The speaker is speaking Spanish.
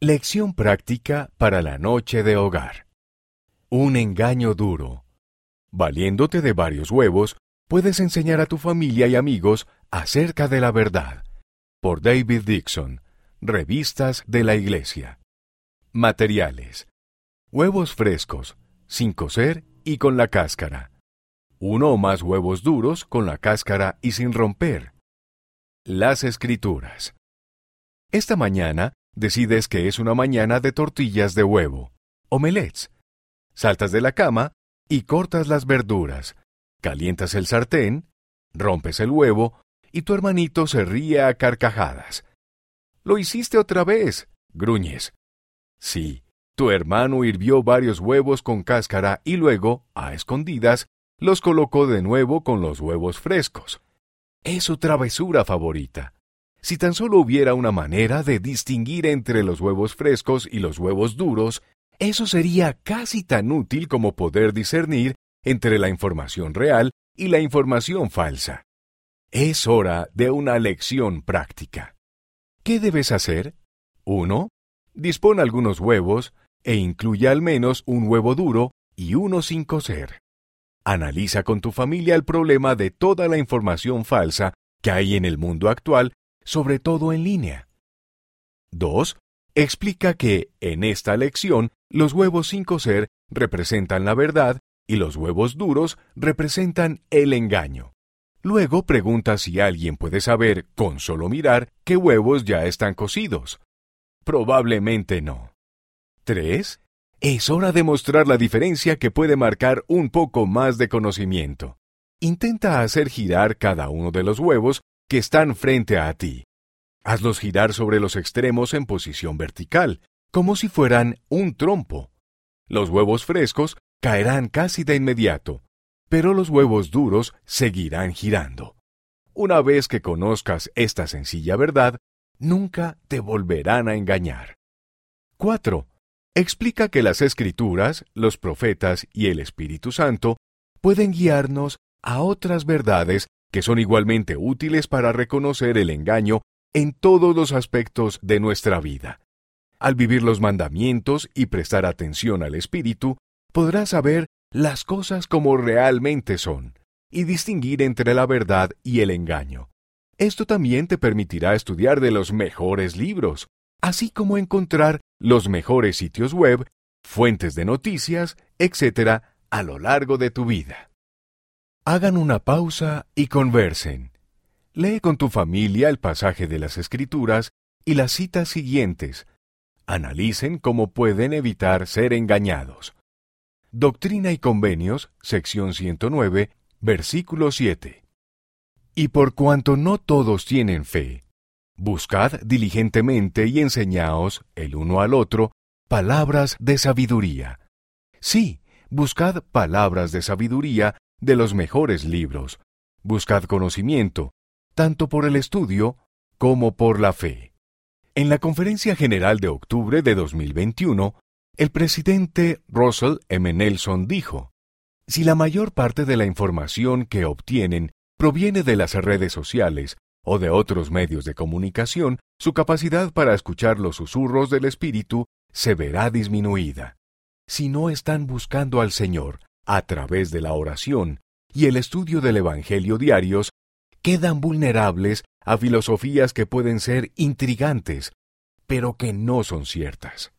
Lección práctica para la noche de hogar. Un engaño duro. Valiéndote de varios huevos, puedes enseñar a tu familia y amigos acerca de la verdad. Por David Dixon, Revistas de la Iglesia. Materiales. Huevos frescos, sin cocer y con la cáscara. Uno o más huevos duros con la cáscara y sin romper. Las escrituras. Esta mañana decides que es una mañana de tortillas de huevo, omelets. Saltas de la cama y cortas las verduras, calientas el sartén, rompes el huevo y tu hermanito se ríe a carcajadas. Lo hiciste otra vez, gruñes. Sí, tu hermano hirvió varios huevos con cáscara y luego, a escondidas, los colocó de nuevo con los huevos frescos. Es su travesura favorita. Si tan solo hubiera una manera de distinguir entre los huevos frescos y los huevos duros, eso sería casi tan útil como poder discernir entre la información real y la información falsa. Es hora de una lección práctica. ¿Qué debes hacer? 1. Dispone algunos huevos e incluye al menos un huevo duro y uno sin cocer. Analiza con tu familia el problema de toda la información falsa que hay en el mundo actual sobre todo en línea. 2. Explica que, en esta lección, los huevos sin cocer representan la verdad y los huevos duros representan el engaño. Luego pregunta si alguien puede saber, con solo mirar, qué huevos ya están cocidos. Probablemente no. 3. Es hora de mostrar la diferencia que puede marcar un poco más de conocimiento. Intenta hacer girar cada uno de los huevos que están frente a ti. Hazlos girar sobre los extremos en posición vertical, como si fueran un trompo. Los huevos frescos caerán casi de inmediato, pero los huevos duros seguirán girando. Una vez que conozcas esta sencilla verdad, nunca te volverán a engañar. 4. Explica que las escrituras, los profetas y el Espíritu Santo pueden guiarnos a otras verdades que son igualmente útiles para reconocer el engaño en todos los aspectos de nuestra vida. Al vivir los mandamientos y prestar atención al Espíritu, podrás saber las cosas como realmente son y distinguir entre la verdad y el engaño. Esto también te permitirá estudiar de los mejores libros, así como encontrar los mejores sitios web, fuentes de noticias, etc., a lo largo de tu vida. Hagan una pausa y conversen. Lee con tu familia el pasaje de las Escrituras y las citas siguientes. Analicen cómo pueden evitar ser engañados. Doctrina y Convenios, sección 109, versículo 7. Y por cuanto no todos tienen fe, buscad diligentemente y enseñaos el uno al otro palabras de sabiduría. Sí, buscad palabras de sabiduría de los mejores libros. Buscad conocimiento, tanto por el estudio como por la fe. En la Conferencia General de octubre de 2021, el presidente Russell M. Nelson dijo, Si la mayor parte de la información que obtienen proviene de las redes sociales o de otros medios de comunicación, su capacidad para escuchar los susurros del Espíritu se verá disminuida. Si no están buscando al Señor a través de la oración y el estudio del Evangelio diarios, quedan vulnerables a filosofías que pueden ser intrigantes, pero que no son ciertas.